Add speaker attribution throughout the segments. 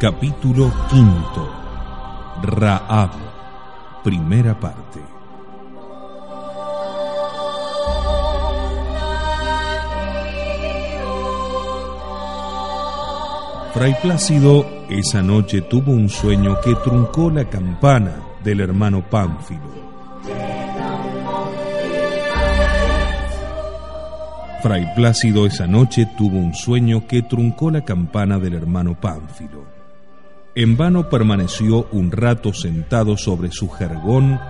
Speaker 1: Capítulo quinto. Raab. Primera parte. Fray Plácido esa noche tuvo un sueño que truncó la campana del hermano Pánfilo. Fray Plácido esa noche tuvo un sueño que truncó la campana del hermano Pánfilo. En vano permaneció un rato sentado sobre su jergón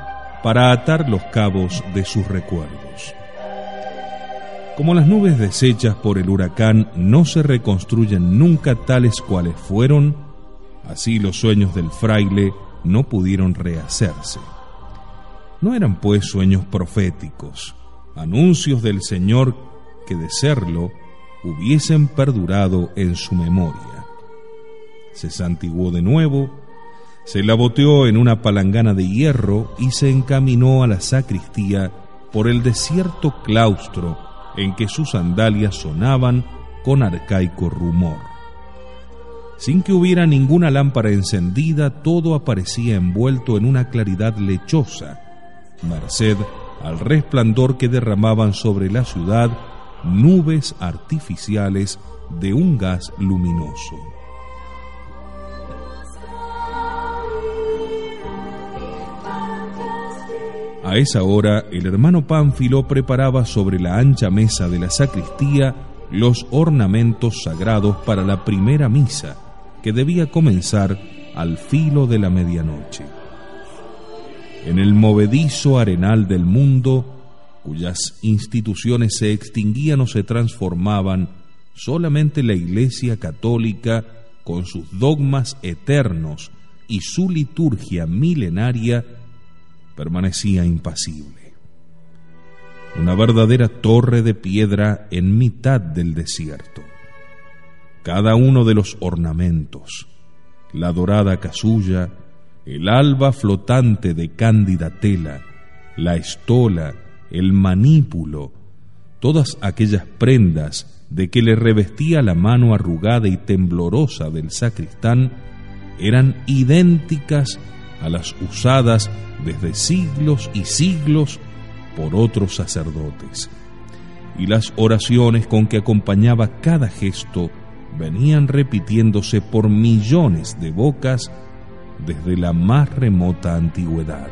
Speaker 1: para atar los cabos de sus recuerdos. Como las nubes deshechas por el huracán no se reconstruyen nunca tales cuales fueron, así los sueños del fraile no pudieron rehacerse. No eran pues sueños proféticos, anuncios del Señor que de serlo hubiesen perdurado en su memoria. Se santiguó de nuevo, se la boteó en una palangana de hierro y se encaminó a la sacristía por el desierto claustro en que sus sandalias sonaban con arcaico rumor. Sin que hubiera ninguna lámpara encendida, todo aparecía envuelto en una claridad lechosa, merced al resplandor que derramaban sobre la ciudad nubes artificiales de un gas luminoso. A esa hora el hermano Pánfilo preparaba sobre la ancha mesa de la sacristía los ornamentos sagrados para la primera misa, que debía comenzar al filo de la medianoche. En el movedizo arenal del mundo, cuyas instituciones se extinguían o se transformaban, solamente la Iglesia católica, con sus dogmas eternos y su liturgia milenaria, permanecía impasible. Una verdadera torre de piedra en mitad del desierto. Cada uno de los ornamentos, la dorada casulla, el alba flotante de cándida tela, la estola, el manípulo, todas aquellas prendas de que le revestía la mano arrugada y temblorosa del sacristán, eran idénticas a las usadas desde siglos y siglos por otros sacerdotes. Y las oraciones con que acompañaba cada gesto venían repitiéndose por millones de bocas desde la más remota antigüedad.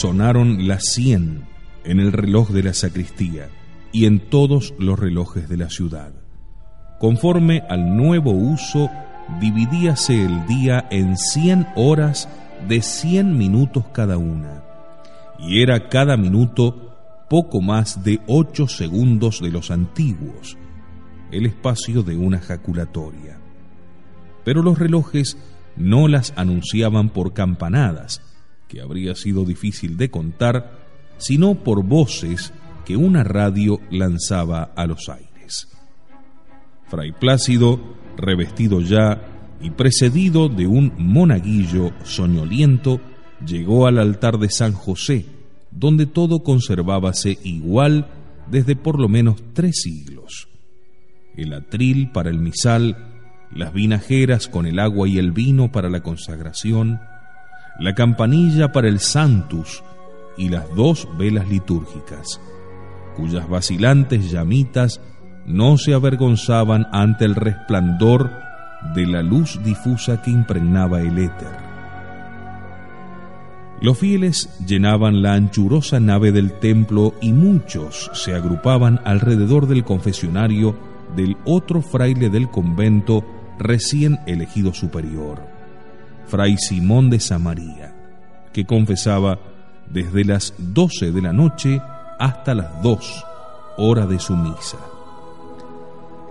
Speaker 1: sonaron las cien en el reloj de la sacristía y en todos los relojes de la ciudad. Conforme al nuevo uso, dividíase el día en cien horas de cien minutos cada una, y era cada minuto poco más de ocho segundos de los antiguos, el espacio de una jaculatoria. Pero los relojes no las anunciaban por campanadas, que habría sido difícil de contar, sino por voces que una radio lanzaba a los aires. Fray Plácido, revestido ya y precedido de un monaguillo soñoliento, llegó al altar de San José, donde todo conservábase igual desde por lo menos tres siglos. El atril para el misal, las vinajeras con el agua y el vino para la consagración, la campanilla para el Santus y las dos velas litúrgicas, cuyas vacilantes llamitas no se avergonzaban ante el resplandor de la luz difusa que impregnaba el éter. Los fieles llenaban la anchurosa nave del templo y muchos se agrupaban alrededor del confesionario del otro fraile del convento recién elegido superior fray Simón de Samaría, que confesaba desde las doce de la noche hasta las dos, hora de su misa.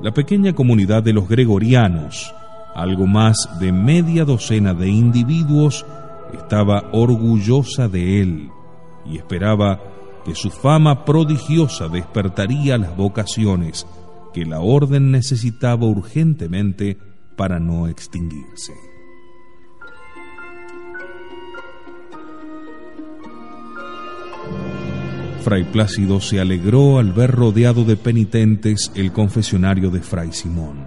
Speaker 1: La pequeña comunidad de los gregorianos, algo más de media docena de individuos, estaba orgullosa de él y esperaba que su fama prodigiosa despertaría las vocaciones que la orden necesitaba urgentemente para no extinguirse. Fray Plácido se alegró al ver rodeado de penitentes el confesionario de Fray Simón.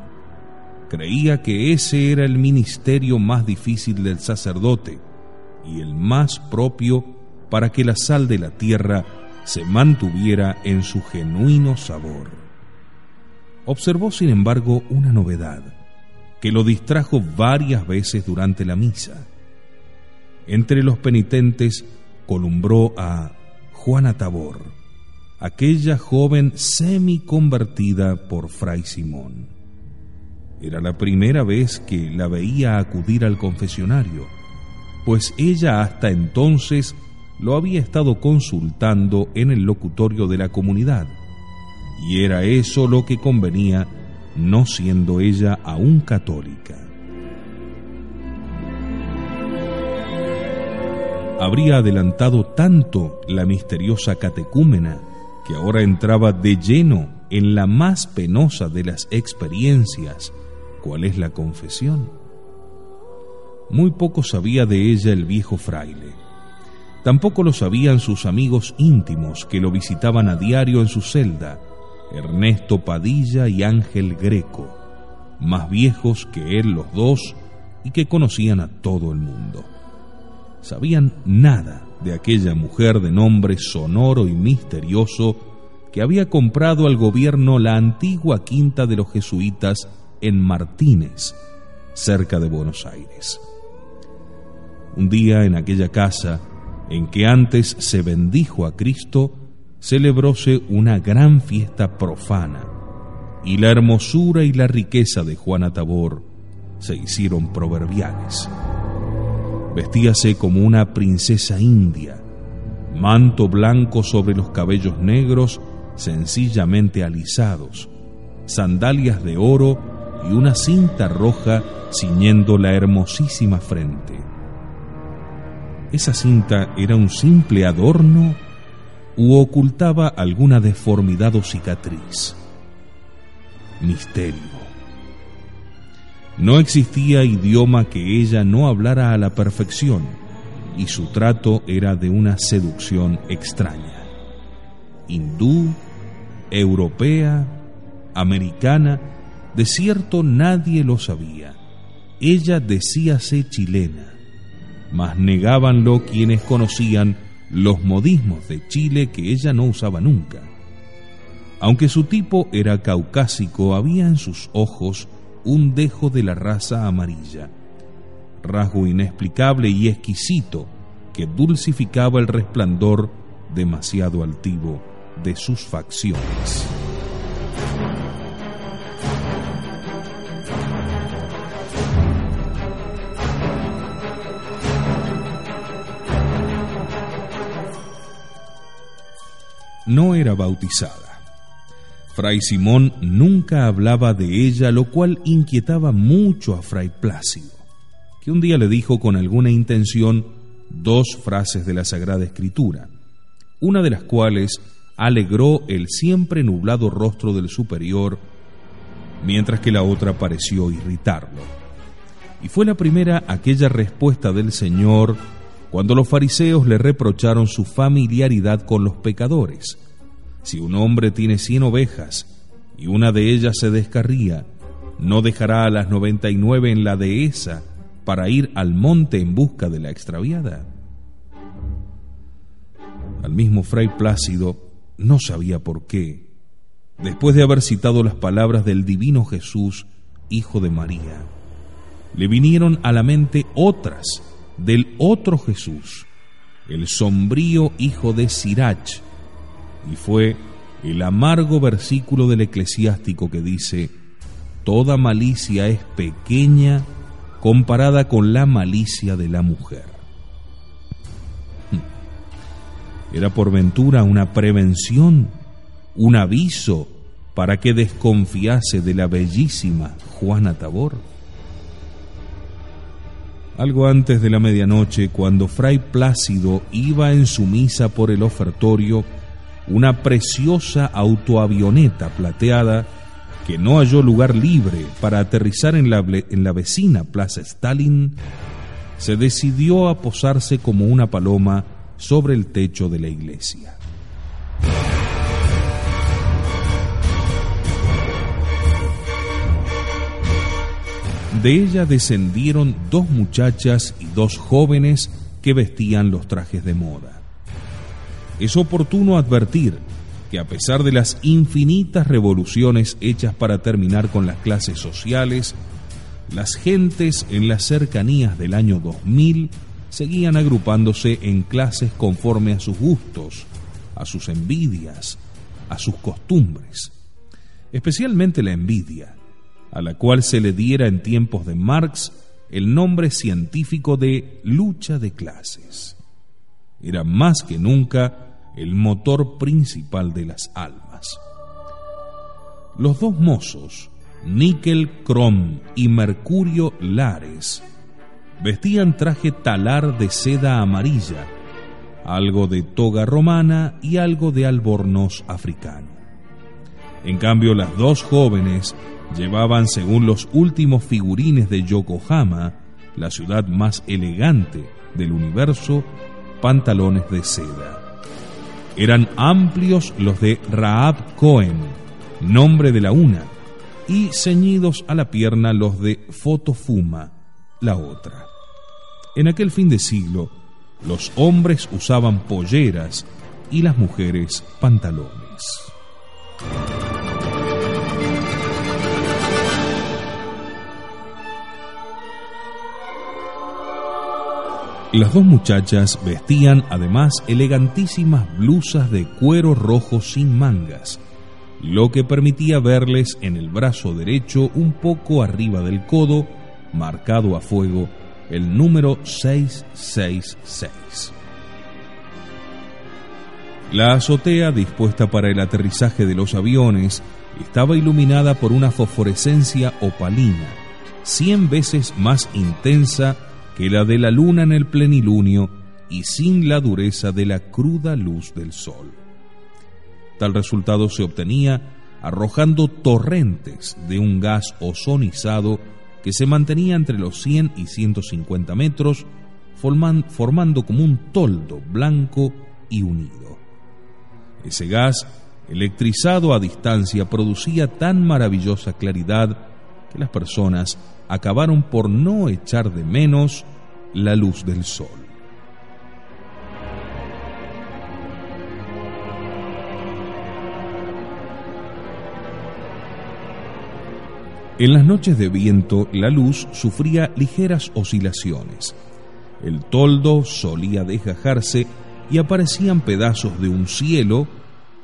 Speaker 1: Creía que ese era el ministerio más difícil del sacerdote y el más propio para que la sal de la tierra se mantuviera en su genuino sabor. Observó, sin embargo, una novedad que lo distrajo varias veces durante la misa. Entre los penitentes columbró a Juana Tabor, aquella joven semi convertida por Fray Simón. Era la primera vez que la veía acudir al confesionario, pues ella hasta entonces lo había estado consultando en el locutorio de la comunidad, y era eso lo que convenía, no siendo ella aún católica. Habría adelantado tanto la misteriosa catecúmena que ahora entraba de lleno en la más penosa de las experiencias, cuál es la confesión. Muy poco sabía de ella el viejo fraile. Tampoco lo sabían sus amigos íntimos que lo visitaban a diario en su celda, Ernesto Padilla y Ángel Greco, más viejos que él los dos y que conocían a todo el mundo sabían nada de aquella mujer de nombre sonoro y misterioso que había comprado al gobierno la antigua quinta de los jesuitas en Martínez, cerca de Buenos Aires. Un día en aquella casa, en que antes se bendijo a Cristo, celebróse una gran fiesta profana, y la hermosura y la riqueza de Juana Tabor se hicieron proverbiales. Vestíase como una princesa india, manto blanco sobre los cabellos negros sencillamente alisados, sandalias de oro y una cinta roja ciñendo la hermosísima frente. ¿Esa cinta era un simple adorno u ocultaba alguna deformidad o cicatriz? Misterio. No existía idioma que ella no hablara a la perfección, y su trato era de una seducción extraña. Hindú, europea, americana, de cierto nadie lo sabía. Ella decíase chilena, mas negábanlo quienes conocían los modismos de Chile que ella no usaba nunca. Aunque su tipo era caucásico, había en sus ojos un dejo de la raza amarilla, rasgo inexplicable y exquisito que dulcificaba el resplandor demasiado altivo de sus facciones. No era bautizada Fray Simón nunca hablaba de ella, lo cual inquietaba mucho a Fray Plácido, que un día le dijo con alguna intención dos frases de la Sagrada Escritura, una de las cuales alegró el siempre nublado rostro del superior, mientras que la otra pareció irritarlo. Y fue la primera aquella respuesta del Señor cuando los fariseos le reprocharon su familiaridad con los pecadores, si un hombre tiene cien ovejas y una de ellas se descarría, ¿no dejará a las noventa y nueve en la dehesa para ir al monte en busca de la extraviada? Al mismo Fray Plácido no sabía por qué, después de haber citado las palabras del divino Jesús, Hijo de María, le vinieron a la mente otras del otro Jesús, el sombrío hijo de Sirach, y fue el amargo versículo del eclesiástico que dice, Toda malicia es pequeña comparada con la malicia de la mujer. Hmm. Era por ventura una prevención, un aviso para que desconfiase de la bellísima Juana Tabor. Algo antes de la medianoche, cuando Fray Plácido iba en su misa por el ofertorio, una preciosa autoavioneta plateada que no halló lugar libre para aterrizar en la, en la vecina Plaza Stalin, se decidió a posarse como una paloma sobre el techo de la iglesia. De ella descendieron dos muchachas y dos jóvenes que vestían los trajes de moda. Es oportuno advertir que a pesar de las infinitas revoluciones hechas para terminar con las clases sociales, las gentes en las cercanías del año 2000 seguían agrupándose en clases conforme a sus gustos, a sus envidias, a sus costumbres, especialmente la envidia, a la cual se le diera en tiempos de Marx el nombre científico de lucha de clases. Era más que nunca el motor principal de las almas. Los dos mozos, Níquel Crom y Mercurio Lares, vestían traje talar de seda amarilla, algo de toga romana y algo de albornoz africano. En cambio, las dos jóvenes llevaban, según los últimos figurines de Yokohama, la ciudad más elegante del universo, pantalones de seda. Eran amplios los de Raab Cohen, nombre de la una, y ceñidos a la pierna los de Fotofuma, la otra. En aquel fin de siglo, los hombres usaban polleras y las mujeres pantalones. Las dos muchachas vestían además elegantísimas blusas de cuero rojo sin mangas, lo que permitía verles en el brazo derecho un poco arriba del codo, marcado a fuego, el número 666. La azotea dispuesta para el aterrizaje de los aviones estaba iluminada por una fosforescencia opalina, cien veces más intensa que la de la luna en el plenilunio y sin la dureza de la cruda luz del sol. Tal resultado se obtenía arrojando torrentes de un gas ozonizado que se mantenía entre los 100 y 150 metros, formando como un toldo blanco y unido. Ese gas, electrizado a distancia, producía tan maravillosa claridad que las personas acabaron por no echar de menos la luz del sol. En las noches de viento la luz sufría ligeras oscilaciones. El toldo solía desgajarse y aparecían pedazos de un cielo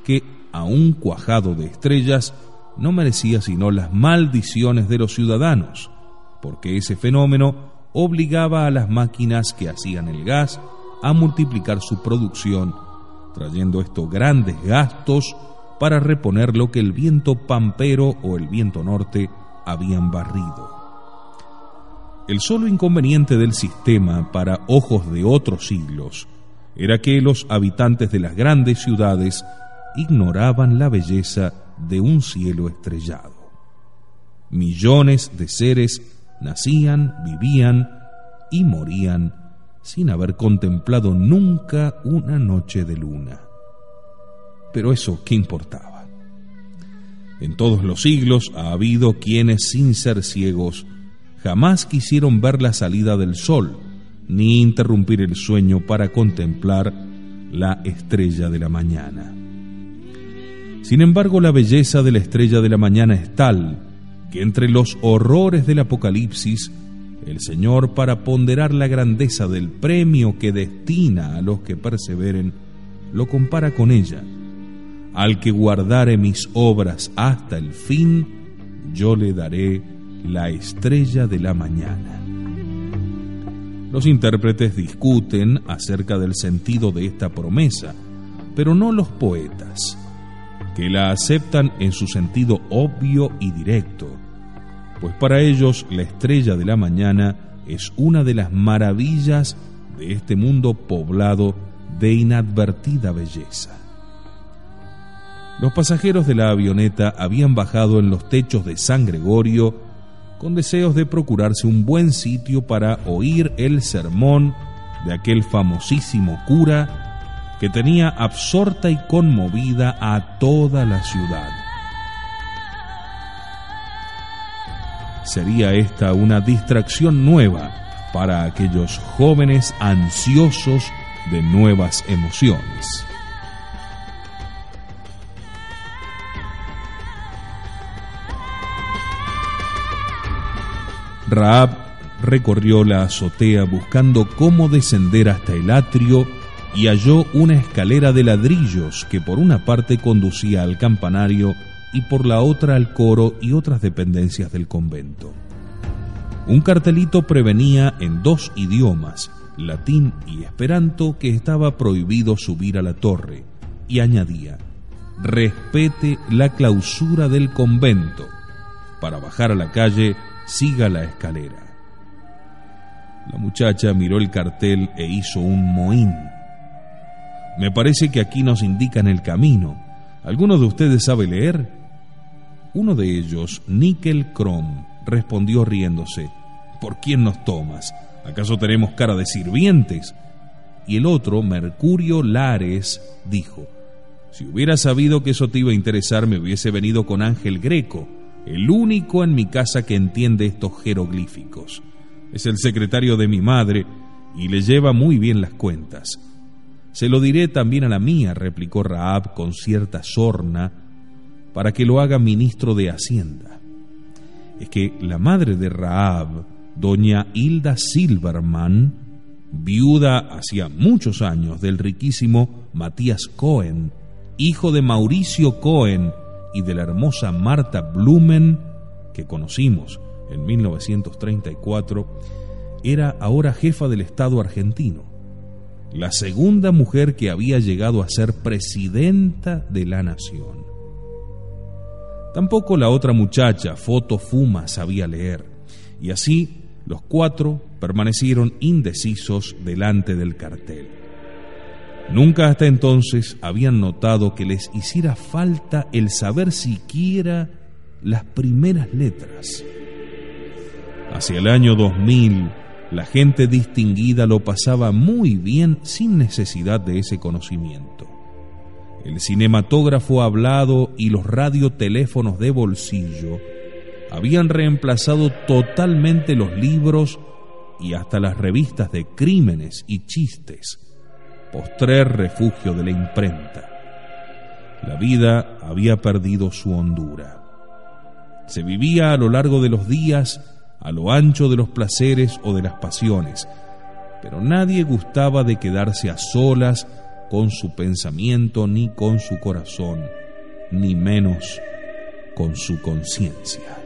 Speaker 1: que, aún cuajado de estrellas, no merecía sino las maldiciones de los ciudadanos, porque ese fenómeno obligaba a las máquinas que hacían el gas a multiplicar su producción, trayendo estos grandes gastos para reponer lo que el viento pampero o el viento norte habían barrido. El solo inconveniente del sistema para ojos de otros siglos era que los habitantes de las grandes ciudades ignoraban la belleza de un cielo estrellado. Millones de seres nacían, vivían y morían sin haber contemplado nunca una noche de luna. Pero eso, ¿qué importaba? En todos los siglos ha habido quienes, sin ser ciegos, jamás quisieron ver la salida del sol, ni interrumpir el sueño para contemplar la estrella de la mañana. Sin embargo, la belleza de la estrella de la mañana es tal que entre los horrores del Apocalipsis, el Señor, para ponderar la grandeza del premio que destina a los que perseveren, lo compara con ella. Al que guardare mis obras hasta el fin, yo le daré la estrella de la mañana. Los intérpretes discuten acerca del sentido de esta promesa, pero no los poetas que la aceptan en su sentido obvio y directo, pues para ellos la estrella de la mañana es una de las maravillas de este mundo poblado de inadvertida belleza. Los pasajeros de la avioneta habían bajado en los techos de San Gregorio con deseos de procurarse un buen sitio para oír el sermón de aquel famosísimo cura que tenía absorta y conmovida a toda la ciudad. sería esta una distracción nueva para aquellos jóvenes ansiosos de nuevas emociones. Raab recorrió la azotea buscando cómo descender hasta el atrio y halló una escalera de ladrillos que por una parte conducía al campanario y por la otra al coro y otras dependencias del convento. Un cartelito prevenía en dos idiomas, latín y esperanto, que estaba prohibido subir a la torre, y añadía, respete la clausura del convento. Para bajar a la calle, siga la escalera. La muchacha miró el cartel e hizo un mohín. Me parece que aquí nos indican el camino. ¿Alguno de ustedes sabe leer? Uno de ellos, Nickel Crom, respondió riéndose. ¿Por quién nos tomas? ¿Acaso tenemos cara de sirvientes? Y el otro, Mercurio Lares, dijo, si hubiera sabido que eso te iba a interesar, me hubiese venido con Ángel Greco, el único en mi casa que entiende estos jeroglíficos. Es el secretario de mi madre y le lleva muy bien las cuentas. Se lo diré también a la mía, replicó Raab con cierta sorna, para que lo haga ministro de Hacienda. Es que la madre de Raab, doña Hilda Silverman, viuda hacía muchos años del riquísimo Matías Cohen, hijo de Mauricio Cohen y de la hermosa Marta Blumen, que conocimos en 1934, era ahora jefa del Estado argentino, la segunda mujer que había llegado a ser presidenta de la nación. Tampoco la otra muchacha, Foto Fuma, sabía leer, y así los cuatro permanecieron indecisos delante del cartel. Nunca hasta entonces habían notado que les hiciera falta el saber siquiera las primeras letras. Hacia el año 2000, la gente distinguida lo pasaba muy bien sin necesidad de ese conocimiento. El cinematógrafo hablado y los radioteléfonos de bolsillo habían reemplazado totalmente los libros y hasta las revistas de crímenes y chistes, postrer refugio de la imprenta. La vida había perdido su hondura. Se vivía a lo largo de los días, a lo ancho de los placeres o de las pasiones, pero nadie gustaba de quedarse a solas con su pensamiento ni con su corazón, ni menos con su conciencia.